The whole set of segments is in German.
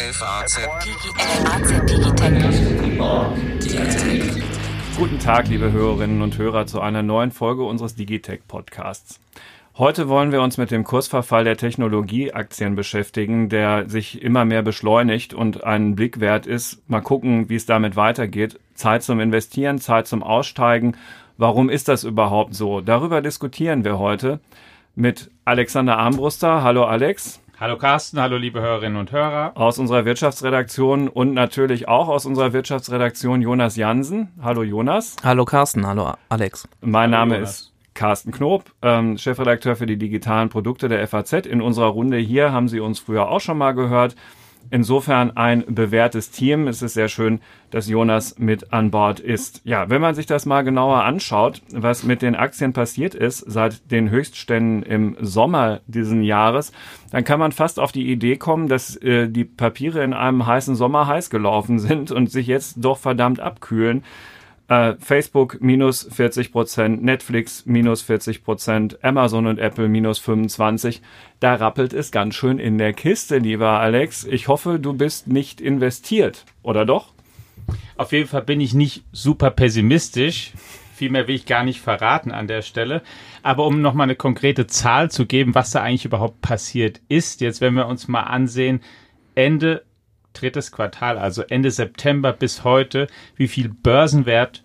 FAZ Guten Tag, liebe Hörerinnen und Hörer, zu einer neuen Folge unseres Digitech Podcasts. Heute wollen wir uns mit dem Kursverfall der Technologieaktien beschäftigen, der sich immer mehr beschleunigt und einen Blick wert ist. Mal gucken, wie es damit weitergeht. Zeit zum Investieren, Zeit zum Aussteigen. Warum ist das überhaupt so? Darüber diskutieren wir heute mit Alexander Armbruster. Hallo Alex. Hallo Carsten, hallo liebe Hörerinnen und Hörer. Aus unserer Wirtschaftsredaktion und natürlich auch aus unserer Wirtschaftsredaktion Jonas Jansen. Hallo Jonas. Hallo Carsten, hallo Alex. Mein Hallo Name Jonas. ist Carsten Knob, ähm, Chefredakteur für die digitalen Produkte der FAZ. In unserer Runde hier haben Sie uns früher auch schon mal gehört. Insofern ein bewährtes Team. Es ist sehr schön, dass Jonas mit an Bord ist. Ja, wenn man sich das mal genauer anschaut, was mit den Aktien passiert ist seit den Höchstständen im Sommer diesen Jahres, dann kann man fast auf die Idee kommen, dass äh, die Papiere in einem heißen Sommer heiß gelaufen sind und sich jetzt doch verdammt abkühlen. Äh, Facebook minus 40 Prozent, Netflix minus 40 Prozent, Amazon und Apple minus 25. Da rappelt es ganz schön in der Kiste, lieber Alex. Ich hoffe, du bist nicht investiert, oder doch? Auf jeden Fall bin ich nicht super pessimistisch. Viel mehr will ich gar nicht verraten an der Stelle. Aber um nochmal eine konkrete Zahl zu geben, was da eigentlich überhaupt passiert ist, jetzt wenn wir uns mal ansehen, Ende drittes Quartal, also Ende September bis heute, wie viel Börsenwert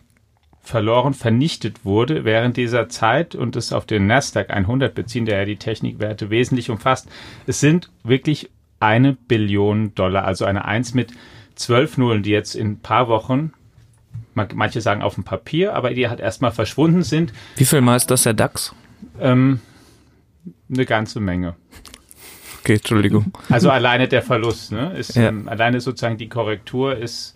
verloren, vernichtet wurde während dieser Zeit und es auf den Nasdaq 100 beziehen, der ja die Technikwerte wesentlich umfasst. Es sind wirklich eine Billion Dollar, also eine Eins mit zwölf Nullen, die jetzt in ein paar Wochen, man- manche sagen auf dem Papier, aber die halt erstmal verschwunden sind. Wie viel mal ist das der DAX? Ähm, eine ganze Menge. Okay, Entschuldigung. Also alleine der Verlust, ne? Ist, Ja. ähm, alleine sozusagen die Korrektur ist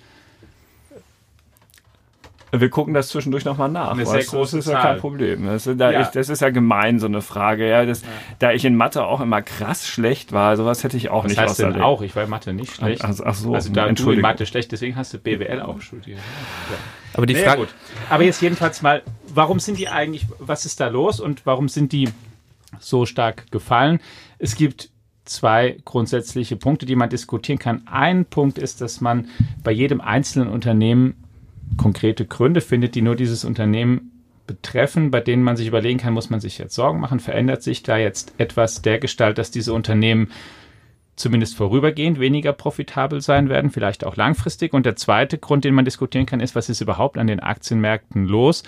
Wir gucken das zwischendurch nochmal nach. Eine sehr große das ist ja kein Problem. Das ist, da Ja. ich, das ist ja gemein, so eine Frage. Ja, das, Da ich in Mathe auch immer krass schlecht war, sowas hätte ich auch Was nicht heißt denn außerlegt. auch? Ich war in Mathe nicht schlecht. Ach, ach so, also da du in. Mathe schlecht, deswegen hast du BWL auch studiert. Aber die Frage, gut. Aber jetzt jedenfalls mal, warum sind die eigentlich, was ist da los und warum sind die so stark gefallen? Es gibt zwei grundsätzliche Punkte, die man diskutieren kann. Ein Punkt ist, dass man bei jedem einzelnen Unternehmen konkrete Gründe findet, die nur dieses Unternehmen betreffen, bei denen man sich überlegen kann, muss man sich jetzt Sorgen machen, verändert sich da jetzt etwas der Gestalt, dass diese Unternehmen zumindest vorübergehend weniger profitabel sein werden, vielleicht auch langfristig. Und der zweite Grund, den man diskutieren kann, ist, was ist überhaupt an den Aktienmärkten los?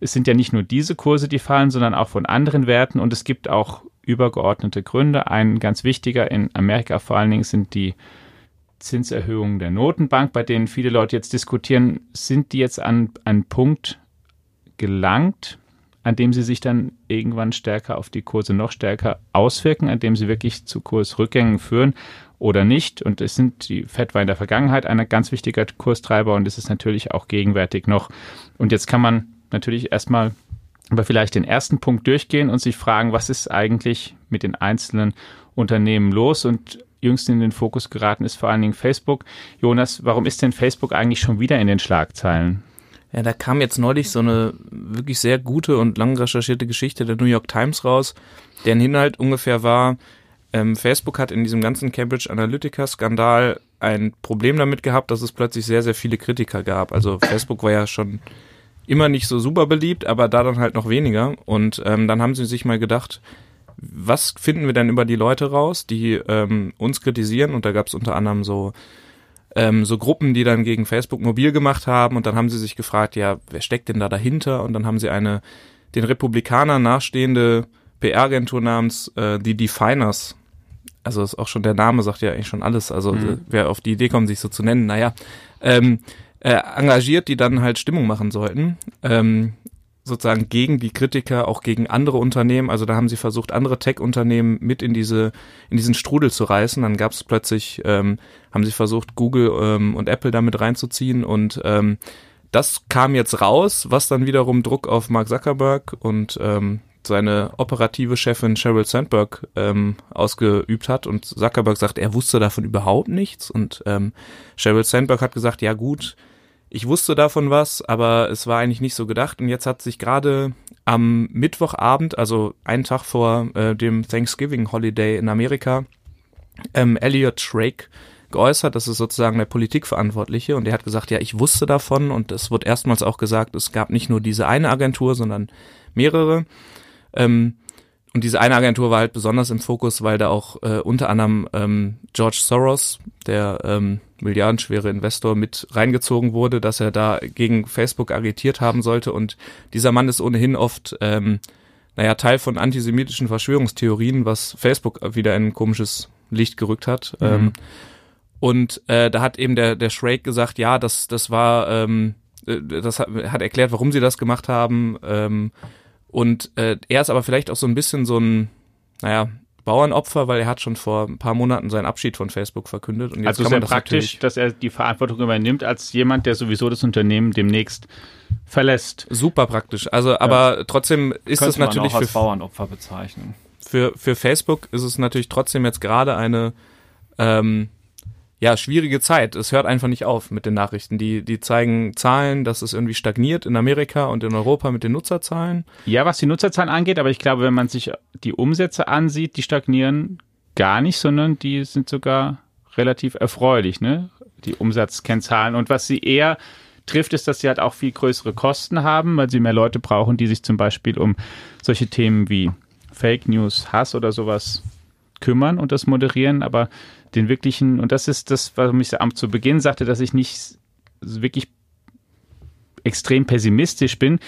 Es sind ja nicht nur diese Kurse, die fallen, sondern auch von anderen Werten und es gibt auch übergeordnete Gründe. Ein ganz wichtiger in Amerika vor allen Dingen sind die Zinserhöhungen der Notenbank, bei denen viele Leute jetzt diskutieren, sind die jetzt an einen Punkt gelangt, an dem sie sich dann irgendwann stärker auf die Kurse noch stärker auswirken, an dem sie wirklich zu Kursrückgängen führen oder nicht. Und es sind die Fed war in der Vergangenheit ein ganz wichtiger Kurstreiber und es ist natürlich auch gegenwärtig noch. Und jetzt kann man natürlich erstmal aber vielleicht den ersten Punkt durchgehen und sich fragen, was ist eigentlich mit den einzelnen Unternehmen los? Und jüngst in den Fokus geraten ist vor allen Dingen Facebook. Jonas, warum ist denn Facebook eigentlich schon wieder in den Schlagzeilen? ja, da kam jetzt neulich so eine wirklich sehr gute und lang recherchierte Geschichte der New York Times raus, deren Inhalt ungefähr war, ähm, Facebook hat in diesem ganzen Cambridge Analytica-Skandal ein Problem damit gehabt, dass es plötzlich sehr, sehr viele Kritiker gab. Also Facebook war ja schon immer nicht so super beliebt, aber da dann halt noch weniger. Und ähm, dann haben sie sich mal gedacht, was finden wir denn über die Leute raus, die ähm, uns kritisieren? Und da gab es unter anderem so ähm, so Gruppen, die dann gegen Facebook mobil gemacht haben. Und dann haben sie sich gefragt, ja, wer steckt denn da dahinter? Und dann haben sie eine den Republikanern nachstehende PR-Agentur namens äh, die Definers. Also ist auch schon der Name sagt ja eigentlich schon alles. Also äh, wer auf die Idee kommt, sich so zu nennen, naja, ähm, äh, engagiert, die dann halt Stimmung machen sollten. Ähm, sozusagen gegen die Kritiker, auch gegen andere Unternehmen. Also da haben sie versucht, andere Tech-Unternehmen mit in diese in diesen Strudel zu reißen. Dann gab es plötzlich, ähm, haben sie versucht, Google ähm, und Apple damit reinzuziehen und ähm, das kam jetzt raus, was dann wiederum Druck auf Mark Zuckerberg und ähm, seine operative Chefin Sheryl Sandberg ähm, ausgeübt hat und Zuckerberg sagt, er wusste davon überhaupt nichts und ähm, Sheryl Sandberg hat gesagt, ja gut, ich wusste davon was, aber es war eigentlich nicht so gedacht. Und jetzt hat sich gerade am Mittwochabend, also einen Tag vor äh, dem Thanksgiving Holiday in Amerika, ähm, Elliot Schrake geäußert, das ist sozusagen der Politikverantwortliche und der hat gesagt, ja, ich wusste davon und es wird erstmals auch gesagt, es gab nicht nur diese eine Agentur, sondern mehrere. Ähm, und diese eine Agentur war halt besonders im Fokus, weil da auch äh, unter anderem ähm, George Soros, der ähm, milliardenschwere Investor, mit reingezogen wurde, dass er da gegen Facebook agitiert haben sollte. Und dieser Mann ist ohnehin oft, ähm, naja, Teil von antisemitischen Verschwörungstheorien, was Facebook wieder in ein komisches Licht gerückt hat. Mhm. Ähm, und äh, da hat eben der, der Shrake gesagt, ja, das, das war, ähm, äh, das hat, hat erklärt, warum sie das gemacht haben. Ähm, und äh, er ist aber vielleicht auch so ein bisschen so ein, naja, Bauernopfer, weil er hat schon vor ein paar Monaten seinen Abschied von Facebook verkündet. Und jetzt also kann sehr man das praktisch, dass er die Verantwortung übernimmt als jemand, der sowieso das Unternehmen demnächst verlässt. Super praktisch. Also, aber ja. trotzdem ist Könnte es natürlich man auch als für Bauernopfer bezeichnen. Für für Facebook ist es natürlich trotzdem jetzt gerade eine ähm, ja, schwierige Zeit. Es hört einfach nicht auf mit den Nachrichten. Die, die zeigen Zahlen, dass es irgendwie stagniert in Amerika und in Europa mit den Nutzerzahlen. Ja, was die Nutzerzahlen angeht, aber ich glaube, wenn man sich die Umsätze ansieht, die stagnieren gar nicht, sondern die sind sogar relativ erfreulich, ne? Die Umsatzkennzahlen. Und was sie eher trifft, ist, dass sie halt auch viel größere Kosten haben, weil sie mehr Leute brauchen, die sich zum Beispiel um solche Themen wie Fake News, Hass oder sowas kümmern und das moderieren. Aber den wirklichen, und das ist das, warum ich am zu Beginn sagte, dass ich nicht wirklich extrem pessimistisch bin.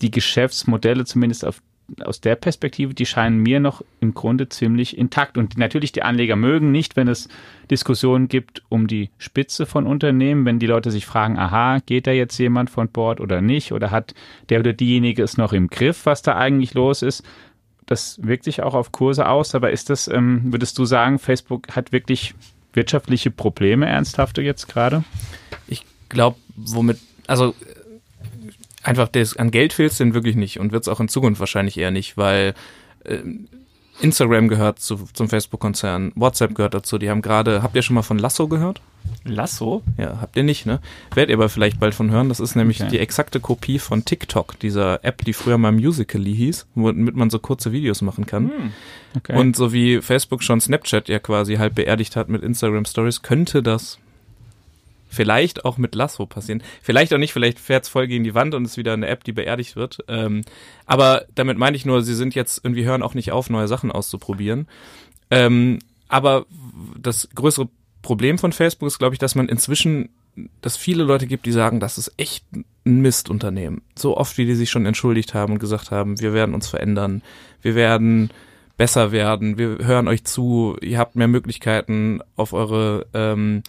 Die Geschäftsmodelle, zumindest auf, aus der Perspektive, die scheinen mir noch im Grunde ziemlich intakt. Und natürlich, die Anleger mögen nicht, wenn es Diskussionen gibt um die Spitze von Unternehmen, wenn die Leute sich fragen, aha, geht da jetzt jemand von Bord oder nicht? Oder hat der oder diejenige es noch im Griff, was da eigentlich los ist? Das wirkt sich auch auf Kurse aus, aber ist das, ähm, würdest du sagen, Facebook hat wirklich wirtschaftliche Probleme ernsthafte jetzt gerade? Ich glaube, womit, also einfach das, an Geld fehlt es denn wirklich nicht und wird es auch in Zukunft wahrscheinlich eher nicht, weil äh, Instagram gehört zu, zum Facebook-Konzern, WhatsApp gehört dazu. Die haben gerade, habt ihr schon mal von Lasso gehört? Lasso? Ja, habt ihr nicht, ne? Werdet ihr aber vielleicht bald von hören. Das ist nämlich okay. die exakte Kopie von TikTok, dieser App, die früher mal Musical.ly hieß, womit man so kurze Videos machen kann. Hm. Okay. Und so wie Facebook schon Snapchat ja quasi halb beerdigt hat mit Instagram Stories, könnte das vielleicht auch mit Lasso passieren. Vielleicht auch nicht, vielleicht fährt's voll gegen die Wand und ist wieder eine App, die beerdigt wird. Ähm, aber damit meine ich nur, sie sind jetzt irgendwie hören auch nicht auf, neue Sachen auszuprobieren. Ähm, aber das größere Problem von Facebook ist, glaube ich, dass man inzwischen, dass viele Leute gibt, die sagen, das ist echt ein Mistunternehmen. So oft, wie die sich schon entschuldigt haben und gesagt haben, wir werden uns verändern, wir werden besser werden, wir hören euch zu, ihr habt mehr Möglichkeiten auf eure ähm,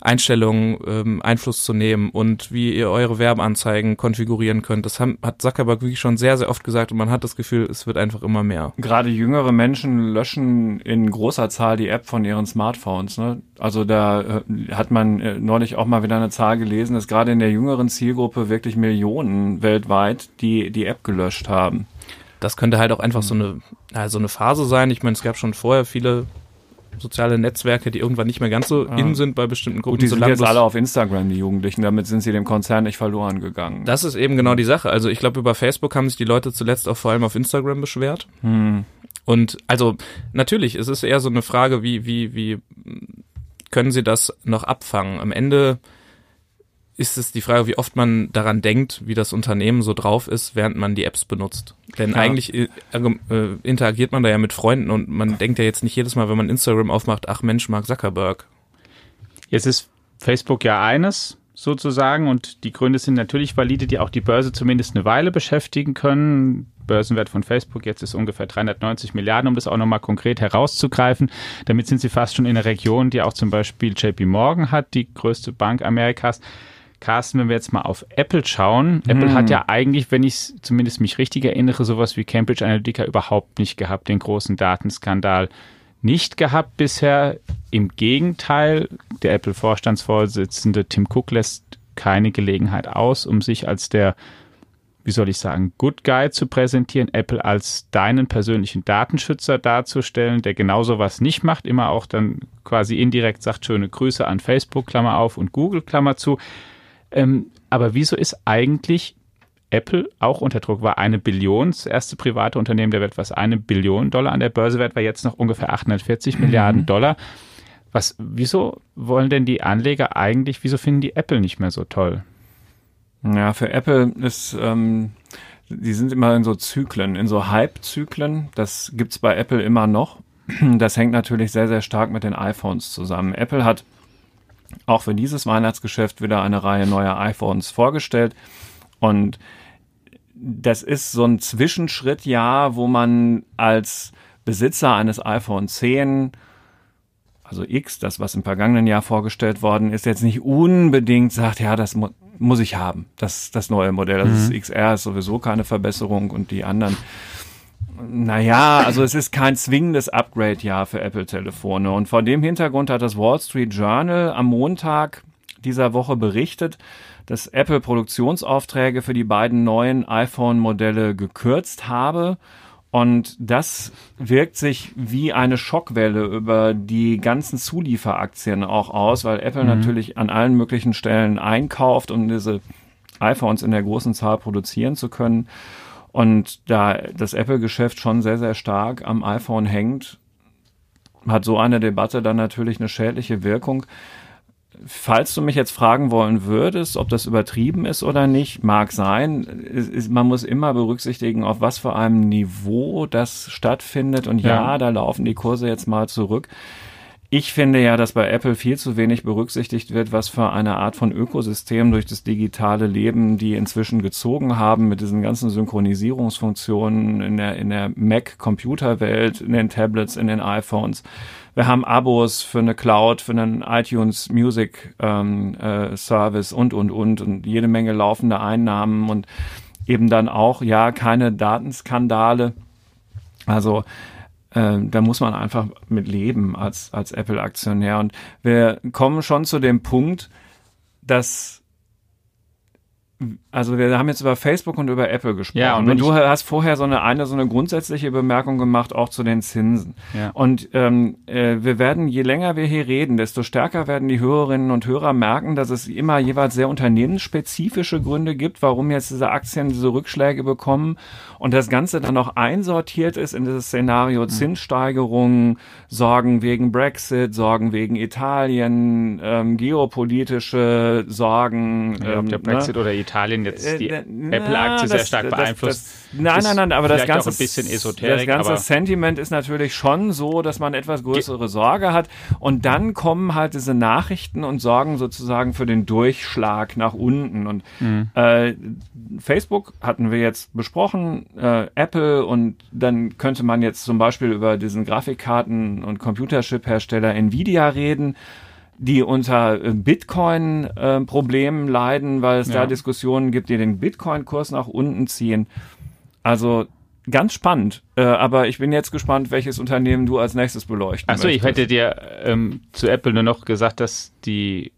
Einstellungen ähm, Einfluss zu nehmen und wie ihr eure Werbeanzeigen konfigurieren könnt. Das haben, hat Zuckerberg wirklich schon sehr, sehr oft gesagt und man hat das Gefühl, es wird einfach immer mehr. Gerade jüngere Menschen löschen in großer Zahl die App von ihren Smartphones. Ne? Also da äh, hat man äh, neulich auch mal wieder eine Zahl gelesen, dass gerade in der jüngeren Zielgruppe wirklich Millionen weltweit die die App gelöscht haben. Das könnte halt auch einfach so eine, also eine Phase sein. Ich meine, es gab schon vorher viele soziale Netzwerke, die irgendwann nicht mehr ganz so ah. in sind bei bestimmten Gruppen. Gut, die sind jetzt alle auf Instagram, die Jugendlichen, damit sind sie dem Konzern nicht verloren gegangen. Das ist eben genau die Sache. Also ich glaube, über Facebook haben sich die Leute zuletzt auch vor allem auf Instagram beschwert. Hm. Und also natürlich, es ist eher so eine Frage, wie, wie, wie können sie das noch abfangen? Am Ende ist es die Frage, wie oft man daran denkt, wie das Unternehmen so drauf ist, während man die Apps benutzt. Denn ja. eigentlich äh, äh, interagiert man da ja mit Freunden und man denkt ja jetzt nicht jedes Mal, wenn man Instagram aufmacht, ach Mensch, Mark Zuckerberg. Jetzt ist Facebook ja eines sozusagen und die Gründe sind natürlich valide, die auch die Börse zumindest eine Weile beschäftigen können. Börsenwert von Facebook jetzt ist ungefähr 390 Milliarden, um das auch nochmal konkret herauszugreifen. Damit sind sie fast schon in einer Region, die auch zum Beispiel JP Morgan hat, die größte Bank Amerikas. Carsten, wenn wir jetzt mal auf Apple schauen, hm. Apple hat ja eigentlich, wenn ich zumindest mich richtig erinnere, sowas wie Cambridge Analytica überhaupt nicht gehabt, den großen Datenskandal nicht gehabt bisher. Im Gegenteil, der Apple-Vorstandsvorsitzende Tim Cook lässt keine Gelegenheit aus, um sich als der, wie soll ich sagen, Good Guy zu präsentieren, Apple als deinen persönlichen Datenschützer darzustellen, der genau sowas nicht macht, immer auch dann quasi indirekt sagt, schöne Grüße an Facebook, Klammer auf, und Google, Klammer zu. Ähm, aber wieso ist eigentlich Apple auch unter Druck? War eine Billion, das erste private Unternehmen der Welt, was eine Billion Dollar an der Börse wert, war jetzt noch ungefähr 840 mhm. Milliarden Dollar. Was, wieso wollen denn die Anleger eigentlich, wieso finden die Apple nicht mehr so toll? Ja, für Apple ist, ähm, die sind immer in so Zyklen, in so Hype-Zyklen. Das gibt's bei Apple immer noch. Das hängt natürlich sehr, sehr stark mit den iPhones zusammen. Apple hat auch für dieses Weihnachtsgeschäft wieder eine Reihe neuer iPhones vorgestellt. Und das ist so ein Zwischenschritt, ja, wo man als Besitzer eines iPhone 10 also X, das was im vergangenen Jahr vorgestellt worden ist, jetzt nicht unbedingt sagt, ja, das mu muss ich haben, das, das neue Modell. Das mhm. ist XR ist sowieso keine Verbesserung und die anderen. Naja, also es ist kein zwingendes Upgrade-Jahr für Apple-Telefone. Und vor dem Hintergrund hat das Wall Street Journal am Montag dieser Woche berichtet, dass Apple Produktionsaufträge für die beiden neuen iPhone-Modelle gekürzt habe und das wirkt sich wie eine Schockwelle über die ganzen Zulieferaktien auch aus, weil Apple mhm. natürlich an allen möglichen Stellen einkauft, um diese iPhones in der großen Zahl produzieren zu können. Und da das Apple-Geschäft schon sehr, sehr stark am iPhone hängt, hat so eine Debatte dann natürlich eine schädliche Wirkung falls du mich jetzt fragen wollen würdest, ob das übertrieben ist oder nicht, mag sein. Ist, man muss immer berücksichtigen, auf was für einem Niveau das stattfindet. Und ja, ja, da laufen die Kurse jetzt mal zurück. Ich finde ja, dass bei Apple viel zu wenig berücksichtigt wird, was für eine Art von Ökosystem durch das digitale Leben die inzwischen gezogen haben mit diesen ganzen Synchronisierungsfunktionen in der, in der Mac-Computerwelt, in den Tablets, in den iPhones. Wir haben Abos für eine Cloud, für einen iTunes Music ähm, äh, Service und, und, und und jede Menge laufende Einnahmen und eben dann auch, ja, keine Datenskandale. Also äh, da muss man einfach mit leben als, als Apple-Aktionär. Und wir kommen schon zu dem Punkt, dass also wir haben jetzt über Facebook und über Apple gesprochen. Ja, und, und du hast vorher so eine, eine so eine grundsätzliche Bemerkung gemacht, auch zu den Zinsen. Ja. Und ähm, äh, wir werden, je länger wir hier reden, desto stärker werden die Hörerinnen und Hörer merken, dass es immer jeweils sehr unternehmensspezifische Gründe gibt, warum jetzt diese Aktien diese Rückschläge bekommen und das Ganze dann noch einsortiert ist in dieses Szenario mhm. Zinssteigerungen, Sorgen wegen Brexit, Sorgen wegen Italien, ähm, geopolitische Sorgen. Ja, ähm, ob der ne? Brexit ne? oder Italien jetzt äh, die Apple-Aktie sehr stark beeinflusst. Das, das, nein, nein, nein, aber das ganze, ein bisschen Esoterik, das ganze Sentiment ist natürlich schon so, dass man etwas größere Sorge hat und dann kommen halt diese Nachrichten und sorgen sozusagen für den Durchschlag nach unten und mhm. äh, Facebook hatten wir jetzt besprochen, äh, Apple und dann könnte man jetzt zum Beispiel über diesen Grafikkarten- und Computerchip-Hersteller Nvidia reden die unter äh, Bitcoin-Problemen leiden, weil es ja. da Diskussionen gibt, die den Bitcoin-Kurs nach unten ziehen. Also ganz spannend. Äh, aber ich bin jetzt gespannt, welches Unternehmen du als nächstes beleuchten Achso, ich hätte dir ähm, zu Apple nur noch gesagt, dass die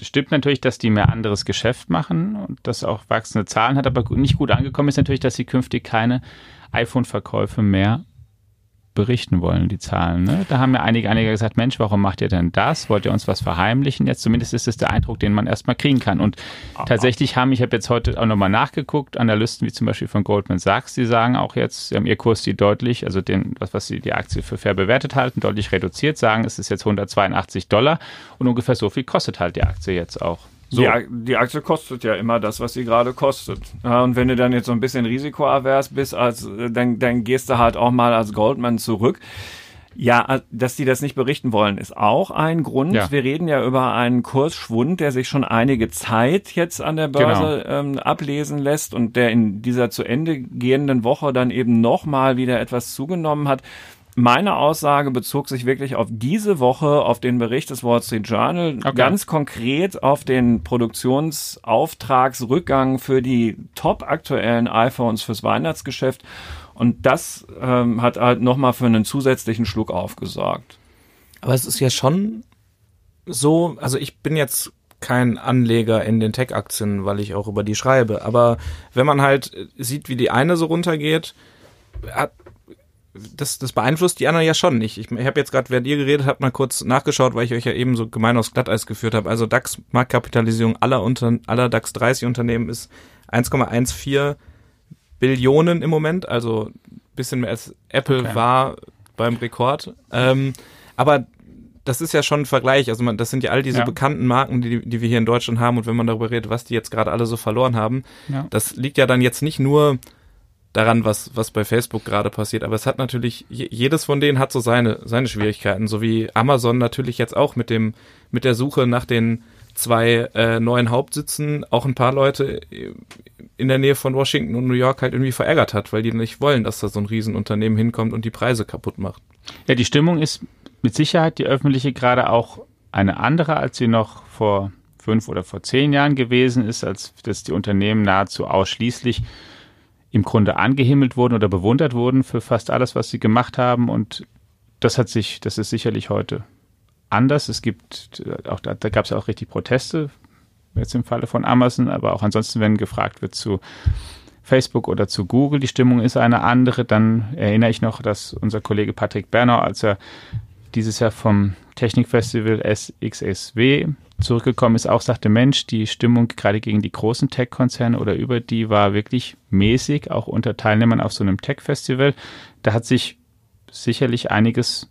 stimmt natürlich, dass die mehr anderes Geschäft machen und das auch wachsende Zahlen hat, aber nicht gut angekommen ist natürlich, dass sie künftig keine iPhone-Verkäufe mehr berichten wollen, die Zahlen. Ne? Da haben ja einige, einige gesagt, Mensch, warum macht ihr denn das? Wollt ihr uns was verheimlichen? Jetzt zumindest ist es der Eindruck, den man erstmal kriegen kann. Und Aha. tatsächlich haben, ich habe jetzt heute auch nochmal nachgeguckt, Analysten wie zum Beispiel von Goldman Sachs, die sagen auch jetzt, sie haben ihr Kurs die deutlich, also den, was, was sie die Aktie für fair bewertet halten, deutlich reduziert, sagen, es ist jetzt 182 Dollar und ungefähr so viel kostet halt die Aktie jetzt auch. So. Die, die, Aktie kostet ja immer das, was sie gerade kostet. Ja, und wenn du dann jetzt so ein bisschen risikoavers bist, als, dann, dann gehst du halt auch mal als Goldman zurück. Ja, dass die das nicht berichten wollen, ist auch ein Grund. Ja. Wir reden ja über einen Kursschwund, der sich schon einige Zeit jetzt an der Börse genau. ähm, ablesen lässt und der in dieser zu Ende gehenden Woche dann eben nochmal wieder etwas zugenommen hat. Meine Aussage bezog sich wirklich auf diese Woche, auf den Bericht des Wall Street Journal, okay. ganz konkret auf den Produktionsauftragsrückgang für die top aktuellen iPhones fürs Weihnachtsgeschäft. Und das ähm, hat halt nochmal für einen zusätzlichen Schluck aufgesorgt. Aber es ist ja schon so, also ich bin jetzt kein Anleger in den Tech-Aktien, weil ich auch über die schreibe. Aber wenn man halt sieht, wie die eine so runtergeht, hat, das, das beeinflusst die anderen ja schon nicht. Ich, ich habe jetzt gerade, während ihr geredet habt, mal kurz nachgeschaut, weil ich euch ja eben so gemein aufs Glatteis geführt habe. Also DAX-Marktkapitalisierung aller, unter, aller DAX 30 Unternehmen ist 1,14 Billionen im Moment, also bisschen mehr als Apple okay. war beim Rekord. Ähm, aber das ist ja schon ein Vergleich. Also man, das sind ja all diese Ja. bekannten Marken, die, die wir hier in Deutschland haben. Und wenn man darüber redet, was die jetzt gerade alle so verloren haben, Ja. das liegt ja dann jetzt nicht nur daran, was, was bei Facebook gerade passiert. Aber es hat natürlich, je- jedes von denen hat so seine, seine Schwierigkeiten. So wie Amazon natürlich jetzt auch mit dem, mit der Suche nach den zwei äh, neuen Hauptsitzen auch ein paar Leute in der Nähe von Washington und New York halt irgendwie verärgert hat, weil die nicht wollen, dass da so ein Riesenunternehmen hinkommt und die Preise kaputt macht. Ja, die Stimmung ist mit Sicherheit die öffentliche gerade auch eine andere, als sie noch vor fünf oder vor zehn Jahren gewesen ist, als dass die Unternehmen nahezu ausschließlich im Grunde angehimmelt wurden oder bewundert wurden für fast alles, was sie gemacht haben. Und das hat sich, das ist sicherlich heute anders. Es gibt äh, auch, da, gab es auch richtig Proteste, jetzt im Falle von Amazon, aber auch ansonsten, wenn gefragt wird zu Facebook oder zu Google, die Stimmung ist eine andere, dann erinnere ich noch, dass unser Kollege Patrick Bernau, als er dieses Jahr vom Technikfestival SXSW zurückgekommen ist, auch sagte, Mensch, die Stimmung gerade gegen die großen Tech-Konzerne oder über die war wirklich mäßig, auch unter Teilnehmern auf so einem Tech-Festival. Da hat sich sicherlich einiges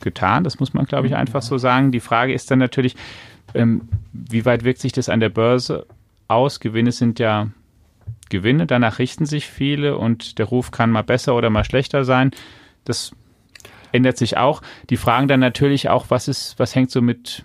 getan, das muss man, glaube ich, einfach so sagen. Die Frage ist dann natürlich, ähm, wie weit wirkt sich das an der Börse aus? Gewinne sind ja Gewinne, danach richten sich viele und der Ruf kann mal besser oder mal schlechter sein. Das ändert sich auch. Die fragen dann natürlich auch, was ist, was hängt so mit,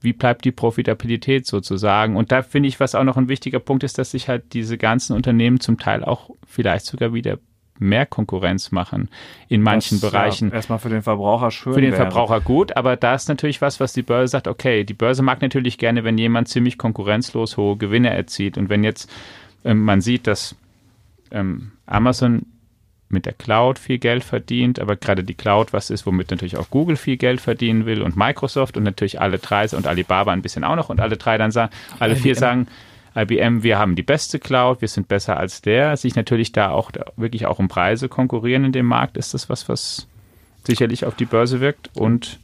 wie bleibt die Profitabilität sozusagen? Und da finde ich, was auch noch ein wichtiger Punkt ist, dass sich halt diese ganzen Unternehmen zum Teil auch vielleicht sogar wieder mehr Konkurrenz machen in manchen Was, Bereichen Ja, erstmal für den Verbraucher schön für den wäre. Verbraucher gut, aber da ist natürlich was, was die Börse sagt, okay, die Börse mag natürlich gerne, wenn jemand ziemlich konkurrenzlos hohe Gewinne erzielt. Und wenn jetzt ähm, man sieht, dass ähm, Amazon mit der Cloud viel Geld verdient, aber gerade die Cloud was ist, womit natürlich auch Google viel Geld verdienen will und Microsoft und natürlich alle drei und Alibaba ein bisschen auch noch und alle drei dann sagen, alle vier sagen, IBM, wir haben die beste Cloud, wir sind besser als der, sich natürlich da auch da wirklich auch um Preise konkurrieren in dem Markt, ist das was, was sicherlich auf die Börse wirkt und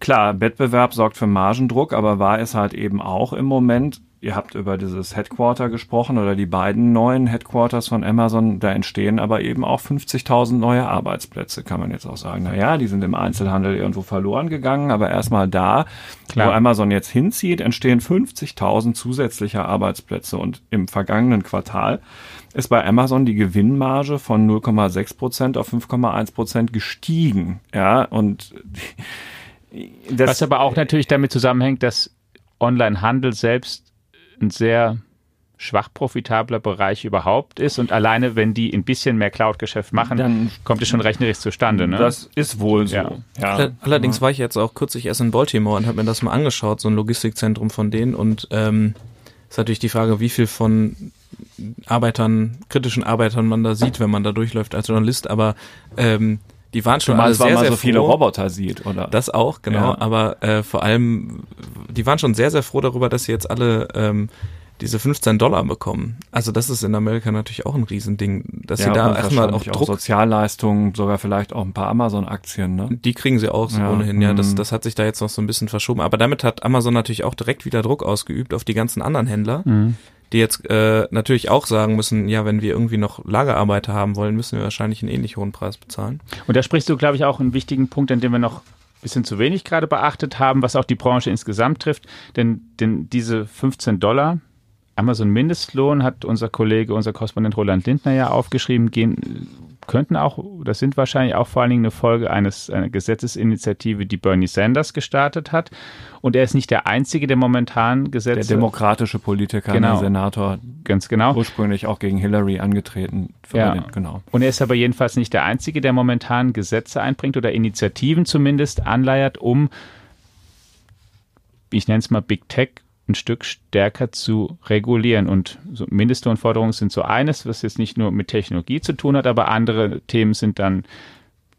Klar, Wettbewerb sorgt für Margendruck, aber war es halt eben auch im Moment. Ihr habt über dieses Headquarter gesprochen oder die beiden neuen Headquarters von Amazon. Da entstehen aber eben auch 50.000 neue Arbeitsplätze, kann man jetzt auch sagen. Naja, die sind im Einzelhandel irgendwo verloren gegangen, aber erstmal da, Klar. wo Amazon jetzt hinzieht, entstehen 50.000 zusätzliche Arbeitsplätze. Und im vergangenen Quartal ist bei Amazon die Gewinnmarge von 0,6 Prozent auf 5,1 Prozent gestiegen. Ja, und das, Was aber auch natürlich damit zusammenhängt, dass Online-Handel selbst ein sehr schwach profitabler Bereich überhaupt ist und alleine, wenn die ein bisschen mehr Cloud-Geschäft machen, Dann- kommt es schon rechnerisch zustande. Ne? das ist wohl so. Ja. Ja. All- Allerdings war ich jetzt auch kürzlich erst in Baltimore und habe mir das mal angeschaut, so ein Logistikzentrum von denen. Und ähm, ist natürlich die Frage, wie viel von Arbeitern, kritischen Arbeitern man da sieht, wenn man da durchläuft als Journalist. Aber ähm, die waren schon alle meinst, weil sehr, sehr so viele froh. Roboter sieht, oder? Das auch, genau. Ja. Aber äh, vor allem, die waren schon sehr, sehr froh darüber, dass sie jetzt alle ähm, diese 15 Dollar bekommen. Also das ist in Amerika natürlich auch ein Riesending, dass sie da erstmal auch Druck Sozialleistungen, sogar vielleicht auch ein paar Amazon-Aktien, ne? Die kriegen sie auch so Ja, ohnehin, ja. Das, mhm. das hat sich da jetzt noch so ein bisschen verschoben. Aber damit hat Amazon natürlich auch direkt wieder Druck ausgeübt auf die ganzen anderen Händler, Mhm. Die jetzt äh, natürlich auch sagen müssen, ja, wenn wir irgendwie noch Lagerarbeiter haben wollen, müssen wir wahrscheinlich einen ähnlich hohen Preis bezahlen. Und da sprichst du, glaube ich, auch einen wichtigen Punkt, an dem wir noch ein bisschen zu wenig gerade beachtet haben, was auch die Branche insgesamt trifft. Denn, denn diese 15 Dollar, Amazon Mindestlohn, hat unser Kollege, unser Korrespondent Roland Lindner ja aufgeschrieben, gehen, könnten auch, das sind wahrscheinlich auch vor allen Dingen eine Folge eines, einer Gesetzesinitiative, die Bernie Sanders gestartet hat. Und er ist nicht der Einzige, der momentan Der Gesetze, demokratische Politiker, Genau. der Senator, ganz genau, ursprünglich auch gegen Hillary angetreten. Ja. den, genau. Und er ist aber jedenfalls nicht der Einzige, der momentan Gesetze einbringt oder Initiativen zumindest anleiert, um, ich nenne es mal Big Tech, ein Stück stärker zu regulieren. Und so Mindestlohnforderungen sind so eines, was jetzt nicht nur mit Technologie zu tun hat, aber andere Themen sind dann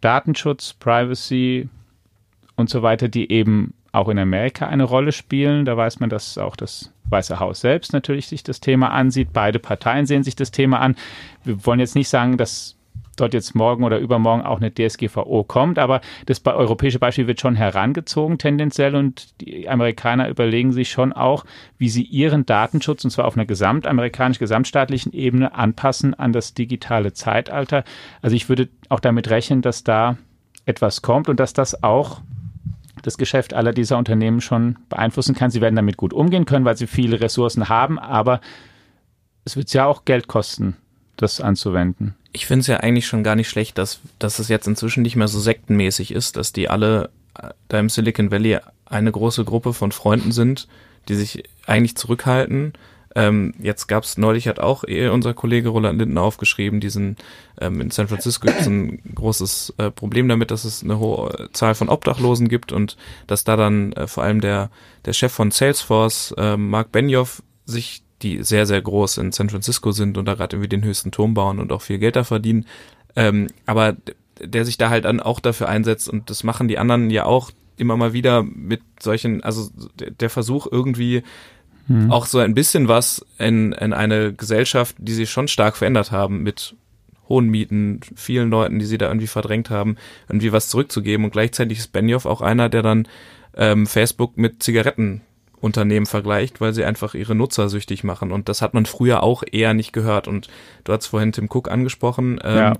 Datenschutz, Privacy und so weiter, die eben auch in Amerika eine Rolle spielen. Da weiß man, dass auch das Weiße Haus selbst natürlich sich das Thema ansieht. Beide Parteien sehen sich das Thema an. Wir wollen jetzt nicht sagen, dass dort jetzt morgen oder übermorgen auch eine DSGVO kommt, aber das europäische Beispiel wird schon herangezogen tendenziell und die Amerikaner überlegen sich schon auch, wie sie ihren Datenschutz und zwar auf einer gesamtamerikanisch gesamtstaatlichen Ebene anpassen an das digitale Zeitalter. Also ich würde auch damit rechnen, dass da etwas kommt und dass das auch das Geschäft aller dieser Unternehmen schon beeinflussen kann. Sie werden damit gut umgehen können, weil sie viele Ressourcen haben, aber es wird ja auch Geld kosten, das anzuwenden. Ich finde es ja eigentlich schon gar nicht schlecht, dass, dass es jetzt inzwischen nicht mehr so sektenmäßig ist, dass die alle äh, da im Silicon Valley eine große Gruppe von Freunden sind, die sich eigentlich zurückhalten. Ähm, jetzt gab es neulich, hat auch unser Kollege Roland Linden aufgeschrieben, diesen ähm, in San Francisco gibt es ein großes äh, Problem damit, dass es eine hohe Zahl von Obdachlosen gibt und dass da dann äh, vor allem der, der Chef von Salesforce, äh, Mark Benioff, sich die sehr, sehr groß in San Francisco sind und da gerade irgendwie den höchsten Turm bauen und auch viel Geld da verdienen. Ähm, aber der sich da halt dann auch dafür einsetzt und das machen die anderen ja auch immer mal wieder mit solchen, also der Versuch irgendwie mhm. auch so ein bisschen was in, in eine Gesellschaft, die sich schon stark verändert haben mit hohen Mieten, vielen Leuten, die sie da irgendwie verdrängt haben, irgendwie was zurückzugeben und gleichzeitig ist Benioff auch einer, der dann ähm, Facebook mit Zigaretten Unternehmen vergleicht, weil sie einfach ihre Nutzer süchtig machen. Und das hat man früher auch eher nicht gehört. Und du hast vorhin Tim Cook angesprochen. Ähm, ja.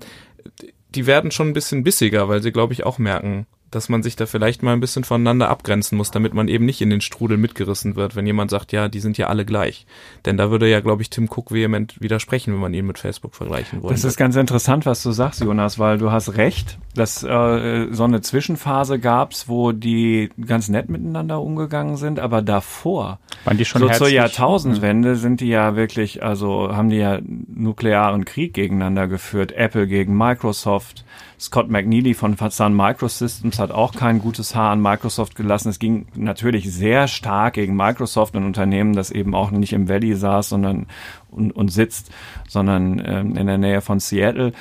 Die werden schon ein bisschen bissiger, weil sie, glaube ich, auch merken, dass man sich da vielleicht mal ein bisschen voneinander abgrenzen muss, damit man eben nicht in den Strudel mitgerissen wird, wenn jemand sagt, ja, die sind ja alle gleich. Denn da würde ja, glaube ich, Tim Cook vehement widersprechen, wenn man ihn mit Facebook vergleichen wollte. Das ist ganz interessant, was du sagst, Jonas, weil du hast recht, dass äh, so eine Zwischenphase gab's, wo die ganz nett miteinander umgegangen sind, aber davor, Waren die schon so zur Jahrtausendwende, sind die ja wirklich, also haben die ja nuklearen Krieg gegeneinander geführt, Apple gegen Microsoft, Scott McNeely von Sun Microsystems hat auch kein gutes Haar an Microsoft gelassen. Es ging natürlich sehr stark gegen Microsoft, ein Unternehmen, das eben auch nicht im Valley saß, sondern und, und sitzt, sondern ähm, in der Nähe von Seattle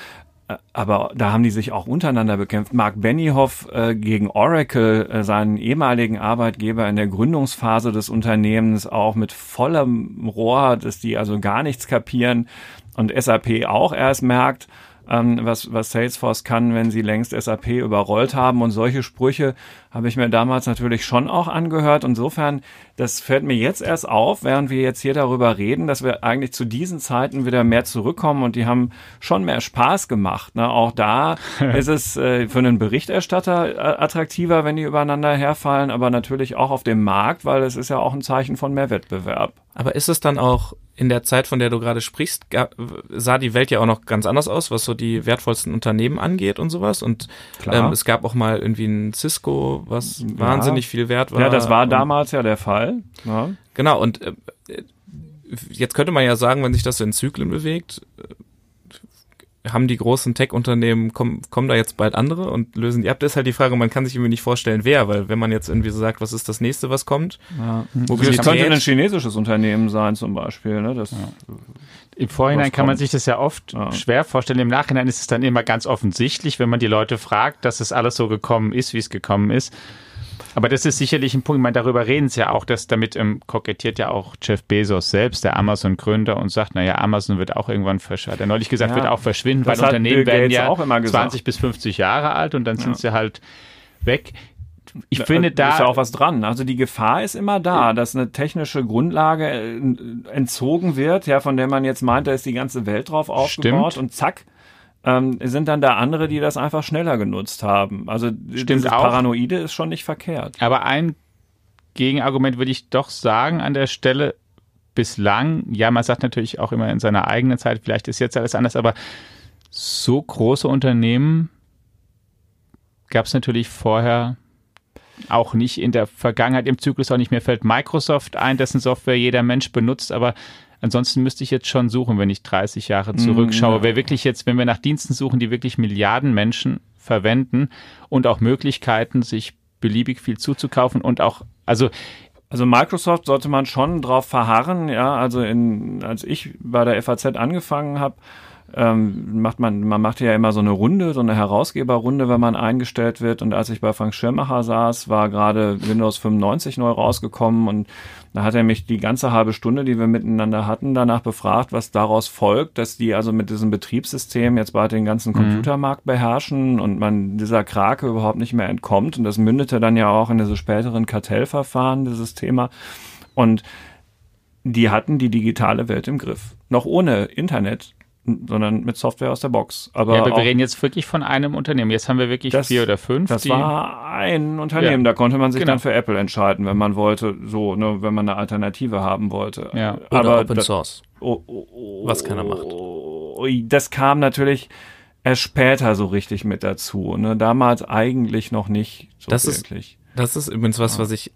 aber da haben die sich auch untereinander bekämpft. Mark Benioff äh, gegen Oracle, äh, seinen ehemaligen Arbeitgeber in der Gründungsphase des Unternehmens, auch mit vollem Rohr, dass die also gar nichts kapieren und SAP auch erst merkt, ähm, was, was Salesforce kann, wenn sie längst SAP überrollt haben. Und solche Sprüche habe ich mir damals natürlich schon auch angehört. Insofern, das fällt mir jetzt erst auf, während wir jetzt hier darüber reden, dass wir eigentlich zu diesen Zeiten wieder mehr zurückkommen und die haben schon mehr Spaß gemacht. Ne? Auch da ist es äh, für einen Berichterstatter äh, attraktiver, wenn die übereinander herfallen, aber natürlich auch auf dem Markt, weil es ist ja auch ein Zeichen von mehr Wettbewerb. Aber ist es dann auch in der Zeit, von der du gerade sprichst, sah die Welt ja auch noch ganz anders aus, was so die wertvollsten Unternehmen angeht und sowas. Und ähm, es gab auch mal irgendwie ein Cisco, was ja. wahnsinnig viel wert war. Ja, das war damals ja der Fall. Ja. Genau, und äh, jetzt könnte man ja sagen, wenn sich das in Zyklen bewegt, haben die großen Tech-Unternehmen, kommen, kommen da jetzt bald andere und lösen die ab? Das ist halt die Frage, man kann sich irgendwie nicht vorstellen, wer, weil wenn man jetzt irgendwie so sagt, was ist das nächste, was kommt? Ja. Das könnte ein chinesisches Unternehmen sein zum Beispiel. Ne? Das, ja. Im Vorhinein kann man sich das ja oft ja. schwer vorstellen. Im Nachhinein ist es dann immer ganz offensichtlich, wenn man die Leute fragt, dass es alles so gekommen ist, wie es gekommen ist. Aber das ist sicherlich ein Punkt, ich meine, darüber reden sie ja auch, dass damit ähm, kokettiert ja auch Jeff Bezos selbst, der Amazon-Gründer, und sagt, naja, Amazon wird auch irgendwann verschwinden. Hat er neulich gesagt, ja, wird auch verschwinden, weil Unternehmen werden ja 20 bis 50 Jahre alt und dann sind ja. sie halt weg. Ich finde, da ist ja auch was dran. Also die Gefahr ist immer da, dass eine technische Grundlage äh, entzogen wird, ja, von der man jetzt meint, da ist die ganze Welt drauf aufgebaut Stimmt. und zack, ähm, sind dann da andere, die das einfach schneller genutzt haben. Also Stimmt auch. Paranoide ist schon nicht verkehrt. Aber ein Gegenargument würde ich doch sagen an der Stelle, bislang, ja, man sagt natürlich auch immer in seiner eigenen Zeit, vielleicht ist jetzt alles anders, aber so große Unternehmen gab es natürlich vorher auch nicht in der Vergangenheit im Zyklus auch nicht mehr fällt Microsoft ein, dessen Software jeder Mensch benutzt, aber Ansonsten müsste ich jetzt schon suchen, wenn ich 30 Jahre zurückschaue. Mm, Wer wirklich jetzt, wenn wir nach Diensten suchen, die wirklich Milliarden Menschen verwenden und auch Möglichkeiten, sich beliebig viel zuzukaufen und auch, also also Microsoft sollte man schon drauf verharren, ja. Also in, als ich bei der FAZ angefangen habe, ähm, macht man, man macht ja immer so eine Runde, so eine Herausgeberrunde, wenn man eingestellt wird. Und als ich bei Frank Schirmacher saß, war gerade Windows 95 neu rausgekommen und da hat er mich die ganze halbe Stunde, die wir miteinander hatten, danach befragt, was daraus folgt, dass die also mit diesem Betriebssystem jetzt bald den ganzen mhm. Computermarkt beherrschen und man dieser Krake überhaupt nicht mehr entkommt. Und das mündete dann ja auch in diese späteren Kartellverfahren, dieses Thema. Und die hatten die digitale Welt im Griff. Noch ohne Internet sondern mit Software aus der Box. Aber, ja, aber wir reden jetzt wirklich von einem Unternehmen. Jetzt haben wir wirklich Das- vier oder fünf. das die, war ein Unternehmen, Ja. da konnte man sich Genau. dann für Apple entscheiden, wenn man wollte, so, ne, wenn man eine Alternative haben wollte. Ja. Oder aber Open da- Source. oh, oh, oh, Was keiner macht. oh, Das kam natürlich erst später so richtig mit dazu. Ne? Damals eigentlich noch nicht so Das ist- wirklich. Das ist übrigens was, was ich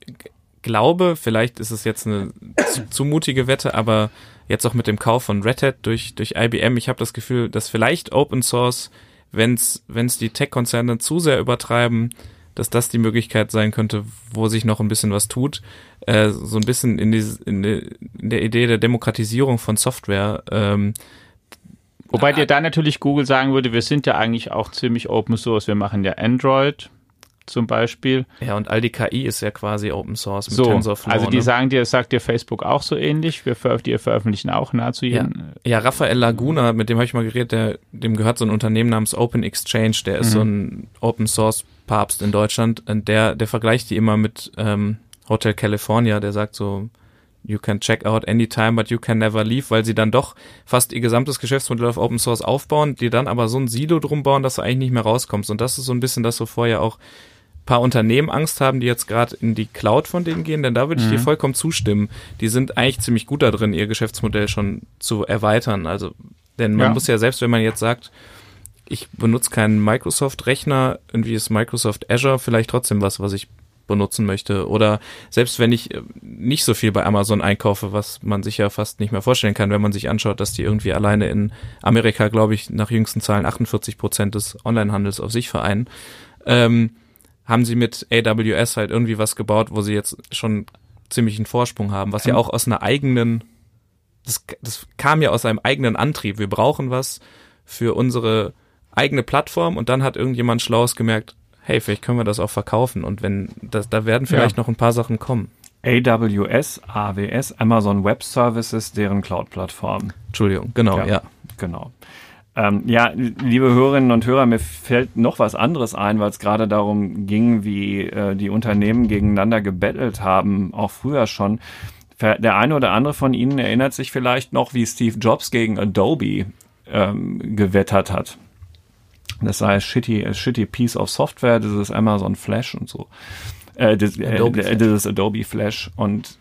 glaube, vielleicht ist es jetzt eine zu, zu mutige Wette, aber jetzt auch mit dem Kauf von Red Hat durch, durch IBM, ich habe das Gefühl, dass vielleicht Open Source, wenn's wenn's die Tech-Konzerne zu sehr übertreiben, dass das die Möglichkeit sein könnte, wo sich noch ein bisschen was tut, äh, so ein bisschen in, die, in, die, in der Idee der Demokratisierung von Software. Ähm, Wobei dir da natürlich Google sagen würde, wir sind ja eigentlich auch ziemlich Open Source. Wir machen ja Android zum Beispiel. ja, und all die KI ist ja quasi Open Source mit So, TensorFlow. also die ne? sagen dir, sagt dir Facebook auch so ähnlich. Wir veröf die veröffentlichen auch nahezu Ja. jeden. Ja, Raphael Laguna, mit dem habe ich mal geredet, der, dem gehört so ein Unternehmen namens Open Exchange, der ist Mhm. so ein Open Source Papst in Deutschland und der, der vergleicht die immer mit ähm, Hotel California, der sagt so, you can check out anytime, but you can never leave, weil sie dann doch fast ihr gesamtes Geschäftsmodell auf Open Source aufbauen, die dann aber so ein Silo drum bauen, dass du eigentlich nicht mehr rauskommst. Und das ist so ein bisschen das, wovor ja auch paar Unternehmen Angst haben, die jetzt gerade in die Cloud von denen gehen, denn da würde ich dir vollkommen zustimmen. Die sind eigentlich ziemlich gut da drin, ihr Geschäftsmodell schon zu erweitern. Also, denn man Ja. muss ja selbst, wenn man jetzt sagt, ich benutze keinen Microsoft-Rechner, irgendwie ist Microsoft Azure vielleicht trotzdem was, was ich benutzen möchte. Oder selbst wenn ich äh, nicht so viel bei Amazon einkaufe, was man sich ja fast nicht mehr vorstellen kann, wenn man sich anschaut, dass die irgendwie alleine in Amerika, glaube ich, nach jüngsten Zahlen 48 Prozent des Onlinehandels auf sich vereinen, ähm, haben sie mit AWS halt irgendwie was gebaut, wo sie jetzt schon ziemlichen Vorsprung haben, was ja auch aus einer eigenen, das, das kam ja aus einem eigenen Antrieb. Wir brauchen was für unsere eigene Plattform und dann hat irgendjemand Schlaues gemerkt, hey, vielleicht können wir das auch verkaufen und wenn, das, da werden vielleicht noch ein paar Sachen kommen. AWS, AWS, Amazon Web Services, deren Cloud-Plattform. Entschuldigung, genau, Ja. ja. Genau. Ähm, ja, liebe Hörerinnen und Hörer, mir fällt noch was anderes ein, weil es gerade darum ging, wie äh, die Unternehmen gegeneinander gebettelt haben, auch früher schon. Der eine oder andere von Ihnen erinnert sich vielleicht noch, wie Steve Jobs gegen Adobe ähm, gewettert hat. Das sei shitty, a shitty piece of software, dieses Amazon Flash und so. Äh, das, äh, Adobe äh, Flash. dieses Adobe Flash. Und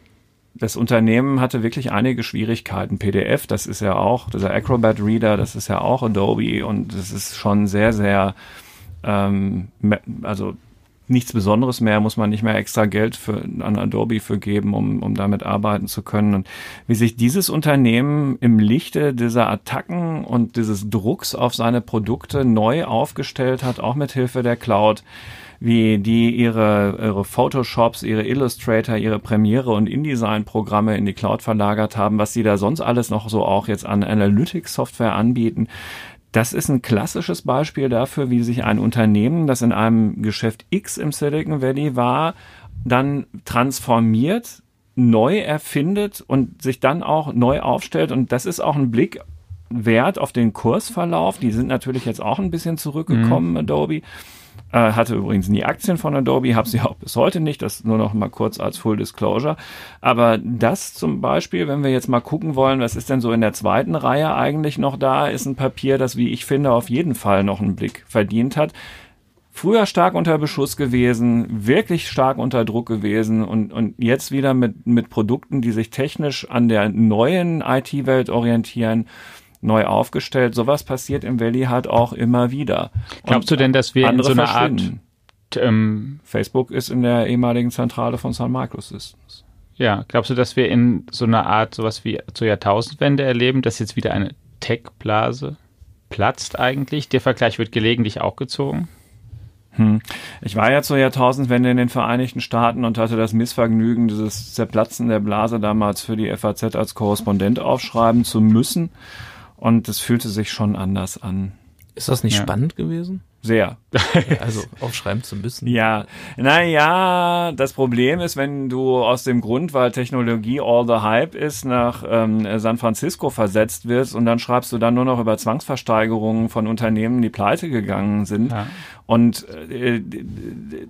das Unternehmen hatte wirklich einige Schwierigkeiten. PDF, das ist ja auch, dieser Acrobat Reader, das ist ja auch Adobe und das ist schon sehr, sehr, ähm, also nichts Besonderes mehr, muss man nicht mehr extra Geld für, an Adobe für geben, um, um damit arbeiten zu können. Und wie sich dieses Unternehmen im Lichte dieser Attacken und dieses Drucks auf seine Produkte neu aufgestellt hat, auch mit Hilfe der Cloud, wie die ihre, ihre Photoshops, ihre Illustrator, ihre Premiere und InDesign-Programme in die Cloud verlagert haben, was sie da sonst alles noch so auch jetzt an Analytics-Software anbieten. Das ist ein klassisches Beispiel dafür, wie sich ein Unternehmen, das in einem Geschäft X im Silicon Valley war, dann transformiert, neu erfindet und sich dann auch neu aufstellt. Und das ist auch ein Blick wert auf den Kursverlauf. Die sind natürlich jetzt auch ein bisschen zurückgekommen, Adobe. Äh, hatte übrigens nie Aktien von Adobe, habe sie auch bis heute nicht. Das nur noch mal kurz als Full Disclosure. Aber das zum Beispiel, wenn wir jetzt mal gucken wollen, was ist denn so in der zweiten Reihe eigentlich noch da, ist ein Papier, das, wie ich finde, auf jeden Fall noch einen Blick verdient hat. Früher stark unter Beschuss gewesen, wirklich stark unter Druck gewesen und, und jetzt wieder mit, mit Produkten, die sich technisch an der neuen IT-Welt orientieren, neu aufgestellt. Sowas passiert im Valley halt auch immer wieder. Glaubst du Und denn, dass wir in so einer Art ähm, Facebook ist in der ehemaligen Zentrale von Sun Microsystems. Ja, glaubst du, dass wir in so einer Art sowas wie zur Jahrtausendwende erleben, dass jetzt wieder eine Tech-Blase platzt eigentlich? Der Vergleich wird gelegentlich auch gezogen. Ich war ja zur Jahrtausendwende in den Vereinigten Staaten und hatte das Missvergnügen, dieses Zerplatzen der Blase damals für die FAZ als Korrespondent aufschreiben zu müssen. Und es fühlte sich schon anders an. Ist das nicht Ja. spannend gewesen? Sehr. Also aufschreiben zu müssen. Ja, naja, das Problem ist, wenn du aus dem Grund, weil Technologie all the hype ist, nach ähm, San Francisco versetzt wirst und dann schreibst du dann nur noch über Zwangsversteigerungen von Unternehmen, die pleite gegangen sind Ja. und äh,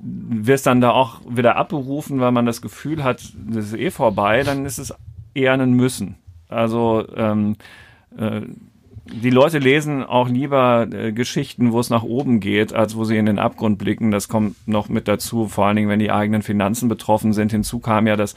wirst dann da auch wieder abberufen, weil man das Gefühl hat, das ist eh vorbei, dann ist es eher ein Müssen. Also ähm, äh, die Leute lesen auch lieber äh, Geschichten, wo es nach oben geht, als wo sie in den Abgrund blicken. Das kommt noch mit dazu, vor allen Dingen, wenn die eigenen Finanzen betroffen sind. Hinzu kam ja, dass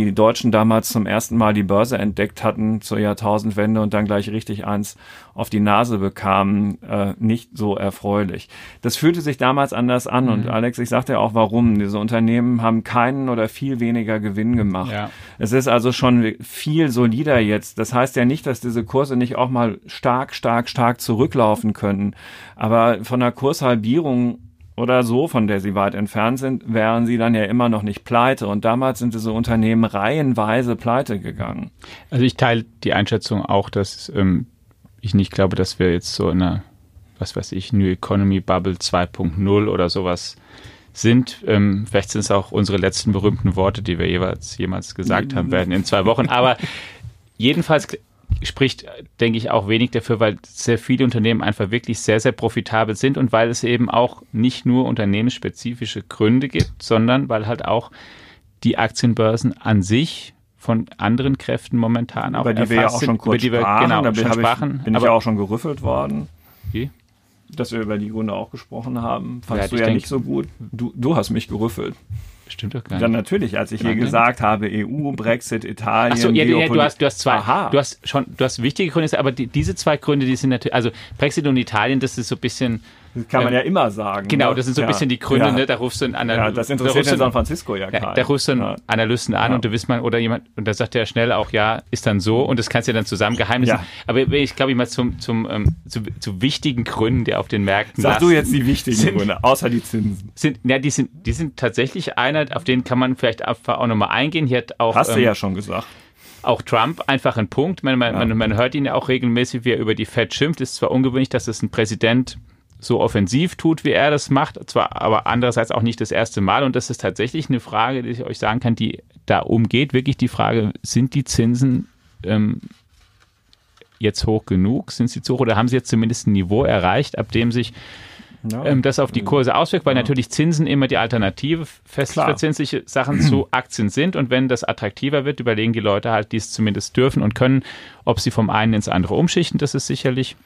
die Deutschen damals zum ersten Mal die Börse entdeckt hatten zur Jahrtausendwende und dann gleich richtig eins auf die Nase bekamen. Äh, nicht so erfreulich. Das fühlte sich damals anders an. Mhm. Und Alex, ich sagte ja auch, warum. Diese Unternehmen haben keinen oder viel weniger Gewinn gemacht. Ja. Es ist also schon viel solider jetzt. Das heißt ja nicht, dass diese Kurse nicht auch mal stark, stark, stark zurücklaufen können. Aber von der Kurshalbierung oder so, von der sie weit entfernt sind, wären sie dann ja immer noch nicht pleite. Und damals sind diese Unternehmen reihenweise pleite gegangen. Also ich teile die Einschätzung auch, dass ähm, ich nicht glaube, dass wir jetzt so in einer, was weiß ich, New Economy Bubble 2.0 oder sowas sind. Ähm, vielleicht sind es auch unsere letzten berühmten Worte, die wir jeweils jemals gesagt haben werden in zwei Wochen. Aber jedenfalls spricht, denke ich, auch wenig dafür, weil sehr viele Unternehmen einfach wirklich sehr, sehr profitabel sind und weil es eben auch nicht nur unternehmensspezifische Gründe gibt, sondern weil halt auch die Aktienbörsen an sich von anderen Kräften momentan auch über die wir ja auch schon kurz über die wir, sprachen, genau, da schon ich, sprachen. bin ich ja auch schon gerüffelt worden. Wie? Dass wir über die Gründe auch gesprochen haben. Fandst ja, du ja nicht so gut. Du, du hast mich gerüffelt. Stimmt doch gar nicht. Ja, natürlich, als ich hier gesagt habe, EU, Brexit, Italien. Ach so, ja, ja, du hast, du hast zwei. Aha. Du hast schon, du hast wichtige Gründe, aber die, diese zwei Gründe, die sind natürlich, also Brexit und Italien, das ist so ein bisschen, das kann man ja immer sagen. Genau, ne? das sind so ein bisschen die Gründe, ne? Da rufst du einen Analysten. Ja, das interessiert in San Francisco ja keinen. Da rufst du einen. Analysten an und du wisst man, oder jemand, und da sagt der schnell auch, ja, ist dann so und das kannst du ja dann zusammen geheimnissen. Aber ich glaube ich mal zum, zum, ähm, zu, zu wichtigen Gründen, die auf den Märkten Sag lassen, du jetzt die wichtigen sind, Gründe, außer die Zinsen. Sind, ja, die sind, die sind tatsächlich einer, auf den kann man vielleicht einfach auch nochmal eingehen. Hier hat auch, Hast ähm, du ja schon gesagt auch Trump einfach ein Punkt. Man, man, ja. man, man, hört ihn ja auch regelmäßig, wie er über die Fed schimpft. Es ist zwar ungewöhnlich, dass es ein Präsident so offensiv tut, wie er das macht, zwar aber andererseits auch nicht das erste Mal. Und das ist tatsächlich eine Frage, die ich euch sagen kann, die da umgeht. Wirklich die Frage, sind die Zinsen ähm, jetzt hoch genug? Sind sie zu hoch oder haben sie jetzt zumindest ein Niveau erreicht, ab dem sich ja. ähm, das auf die Kurse auswirkt, weil ja. natürlich Zinsen immer die Alternative festverzinsliche Sachen zu Aktien sind. Und wenn das attraktiver wird, überlegen die Leute halt, die es zumindest dürfen und können, ob sie vom einen ins andere umschichten. Das ist sicherlich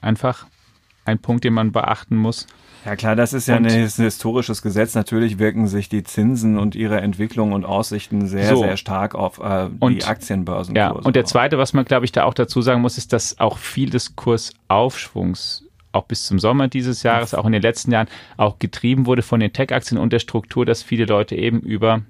einfach ein Punkt, den man beachten muss. Ja klar, das ist ja und, ein historisches Gesetz. Natürlich wirken sich die Zinsen und ihre Entwicklung und Aussichten sehr, so. sehr stark auf äh, die und, Aktienbörsen. Ja, und der zweite, was man, glaube ich, da auch dazu sagen muss, ist, dass auch viel des Kursaufschwungs auch bis zum Sommer dieses Jahres, auch in den letzten Jahren, auch getrieben wurde von den Tech-Aktien und der Struktur, dass viele Leute eben über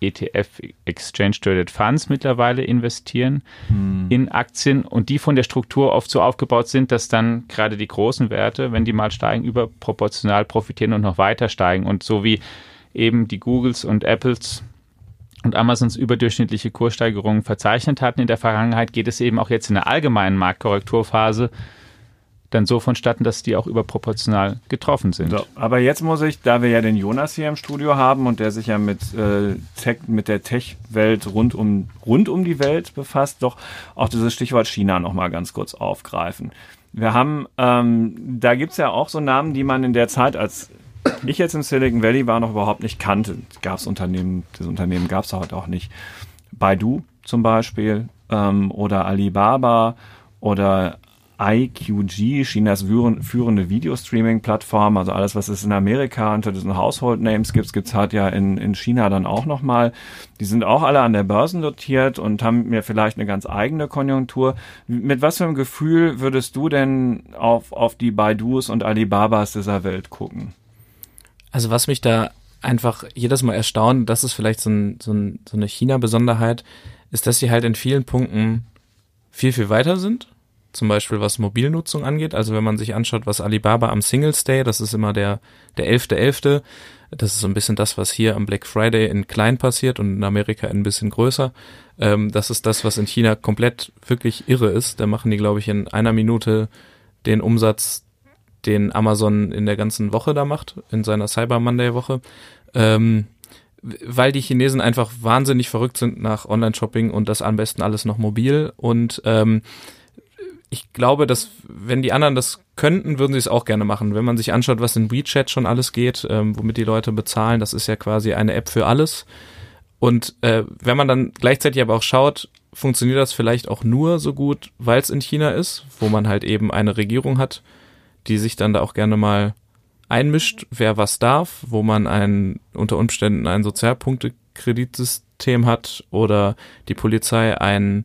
ETF Exchange Traded Funds mittlerweile investieren hm. in Aktien und die von der Struktur oft so aufgebaut sind, dass dann gerade die großen Werte, wenn die mal steigen, überproportional profitieren und noch weiter steigen. Und so wie eben die Googles und Apples und Amazons überdurchschnittliche Kurssteigerungen verzeichnet hatten in der Vergangenheit, geht es eben auch jetzt in der allgemeinen Marktkorrekturphase dann so vonstatten, dass die auch überproportional getroffen sind. So, aber jetzt muss ich, da wir ja den Jonas hier im Studio haben und der sich ja mit, äh, Tech, mit der Tech-Welt rund um, rund um die Welt befasst, doch auch dieses Stichwort China nochmal ganz kurz aufgreifen. Wir haben, ähm, da gibt's ja auch so Namen, die man in der Zeit, als ich jetzt im Silicon Valley war, noch überhaupt nicht kannte. Gab's Unternehmen, das Unternehmen gab's heute auch nicht. Baidu zum Beispiel ähm, oder Alibaba oder IQG, Chinas führende Videostreaming-Plattform, also alles, was es in Amerika unter diesen Household Names gibt, gibt's halt ja in, in China dann auch nochmal. Die sind auch alle an der Börse notiert und haben mir vielleicht eine ganz eigene Konjunktur. Mit was für einem Gefühl würdest du denn auf, auf die Baidus und Alibabas dieser Welt gucken? Also was mich da einfach jedes Mal erstaunt, das ist vielleicht so, ein, so, ein, so eine China-Besonderheit, ist, dass sie halt in vielen Punkten viel, viel weiter sind zum Beispiel was Mobilnutzung angeht. Also wenn man sich anschaut, was Alibaba am Singles Day, das ist immer der der 11.11., .11., das ist so ein bisschen das, was hier am Black Friday in klein passiert und in Amerika ein bisschen größer. Ähm, das ist das, was in China komplett wirklich irre ist. Da machen die, glaube ich, in einer Minute den Umsatz, den Amazon in der ganzen Woche da macht, in seiner Cyber Monday Woche. Ähm, weil die Chinesen einfach wahnsinnig verrückt sind nach Online-Shopping und das am besten alles noch mobil und ähm, ich glaube, dass wenn die anderen das könnten, würden sie es auch gerne machen. Wenn man sich anschaut, was in WeChat schon alles geht, ähm, womit die Leute bezahlen, das ist ja quasi eine App für alles. Und äh, wenn man dann gleichzeitig aber auch schaut, funktioniert das vielleicht auch nur so gut, weil es in China ist, wo man halt eben eine Regierung hat, die sich dann da auch gerne mal einmischt, wer was darf, wo man ein, unter Umständen ein Sozialpunktekreditsystem hat oder die Polizei ein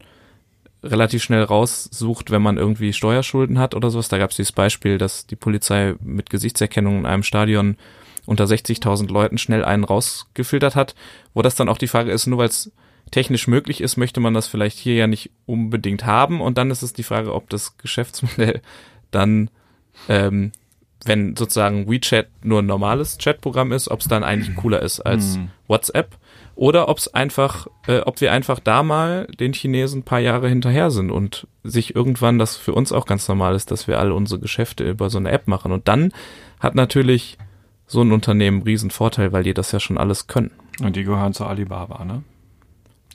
relativ schnell raussucht, wenn man irgendwie Steuerschulden hat oder sowas. Da gab es dieses Beispiel, dass die Polizei mit Gesichtserkennung in einem Stadion unter 60.000 Leuten schnell einen rausgefiltert hat, wo das dann auch die Frage ist, nur weil es technisch möglich ist, möchte man das vielleicht hier ja nicht unbedingt haben. Und dann ist es die Frage, ob das Geschäftsmodell dann, ähm, wenn sozusagen WeChat nur ein normales Chatprogramm ist, ob es dann eigentlich cooler ist als Hm. WhatsApp. Oder ob es einfach, äh, ob wir einfach da mal den Chinesen ein paar Jahre hinterher sind und sich irgendwann das für uns auch ganz normal ist, dass wir alle unsere Geschäfte über so eine App machen. Und dann hat natürlich so ein Unternehmen einen riesen Vorteil, weil die das ja schon alles können. Und die gehören zu Alibaba, ne?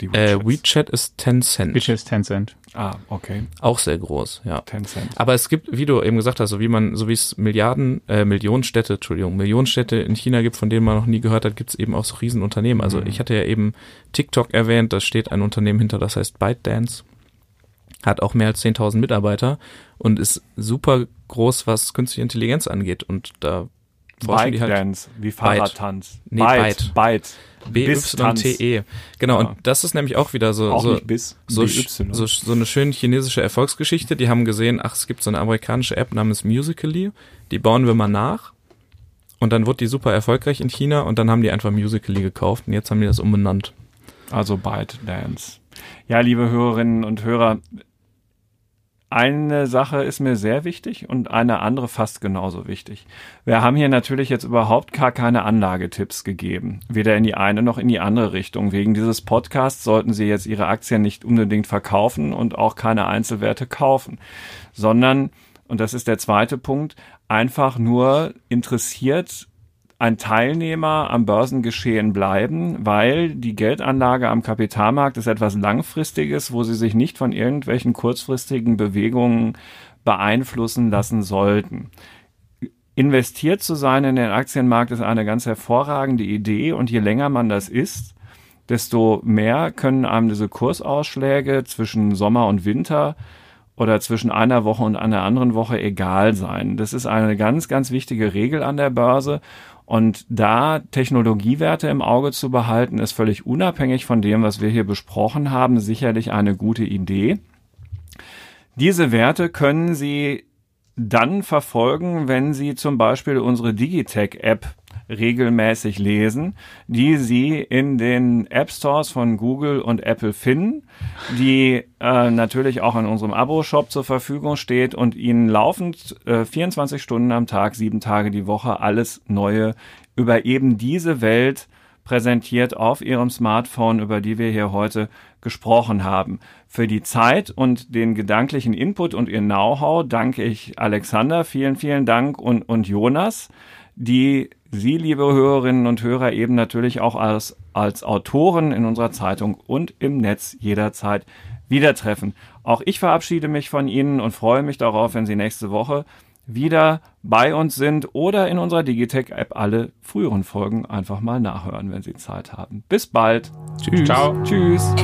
Die Äh, WeChats. WeChat ist Tencent. WeChat ist Tencent. Ah, okay. Auch sehr groß, ja. Tencent. Aber es gibt, wie du eben gesagt hast, so wie man, so wie es Milliarden, äh, Millionenstädte, Entschuldigung, Millionenstädte in China gibt, von denen man noch nie gehört hat, gibt es eben auch so Riesenunternehmen. Also Mhm. ich hatte ja eben TikTok erwähnt, da steht ein Unternehmen hinter, das heißt ByteDance. Hat auch mehr als 10.000 Mitarbeiter und ist super groß, was künstliche Intelligenz angeht. Und da forschen die halt Dance, wie Fahrradtanz. Nee, Byte. Byte. B-Y-T-E. Genau, Ja. und das ist nämlich auch wieder so, Auch so, bis. so, so, so eine schöne chinesische Erfolgsgeschichte. Die haben gesehen, ach, es gibt so eine amerikanische App namens Musical.ly, die bauen wir mal nach. Und dann wurde die super erfolgreich in China und dann haben die einfach Musical.ly gekauft und jetzt haben die das umbenannt. Also ByteDance. Ja, liebe Hörerinnen und Hörer, eine Sache ist mir sehr wichtig und eine andere fast genauso wichtig. Wir haben hier natürlich jetzt überhaupt gar keine Anlagetipps gegeben, weder in die eine noch in die andere Richtung. Wegen dieses Podcasts sollten Sie jetzt Ihre Aktien nicht unbedingt verkaufen und auch keine Einzelwerte kaufen, sondern, und das ist der zweite Punkt, einfach nur interessiert ein Teilnehmer am Börsengeschehen bleiben, weil die Geldanlage am Kapitalmarkt ist etwas Langfristiges, wo sie sich nicht von irgendwelchen kurzfristigen Bewegungen beeinflussen lassen sollten. Investiert zu sein in den Aktienmarkt ist eine ganz hervorragende Idee und je länger man das ist, desto mehr können einem diese Kursausschläge zwischen Sommer und Winter oder zwischen einer Woche und einer anderen Woche egal sein. Das ist eine ganz, ganz wichtige Regel an der Börse. Und da Technologiewerte im Auge zu behalten, ist völlig unabhängig von dem, was wir hier besprochen haben, sicherlich eine gute Idee. Diese Werte können Sie dann verfolgen, wenn Sie zum Beispiel unsere Digitech-App regelmäßig lesen, die Sie in den App Stores von Google und Apple finden, die äh, natürlich auch in unserem Abo-Shop zur Verfügung steht und Ihnen laufend äh, 24 Stunden am Tag, sieben Tage die Woche alles Neue über eben diese Welt präsentiert auf Ihrem Smartphone, über die wir hier heute gesprochen haben. Für die Zeit und den gedanklichen Input und Ihr Know-how danke ich Alexander, vielen, vielen Dank und, und Jonas, die Sie, liebe Hörerinnen und Hörer, eben natürlich auch als, als Autoren in unserer Zeitung und im Netz jederzeit wieder treffen. Auch ich verabschiede mich von Ihnen und freue mich darauf, wenn Sie nächste Woche wieder bei uns sind oder in unserer Digitech-App alle früheren Folgen einfach mal nachhören, wenn Sie Zeit haben. Bis bald. Tschüss. Ciao. Tschüss.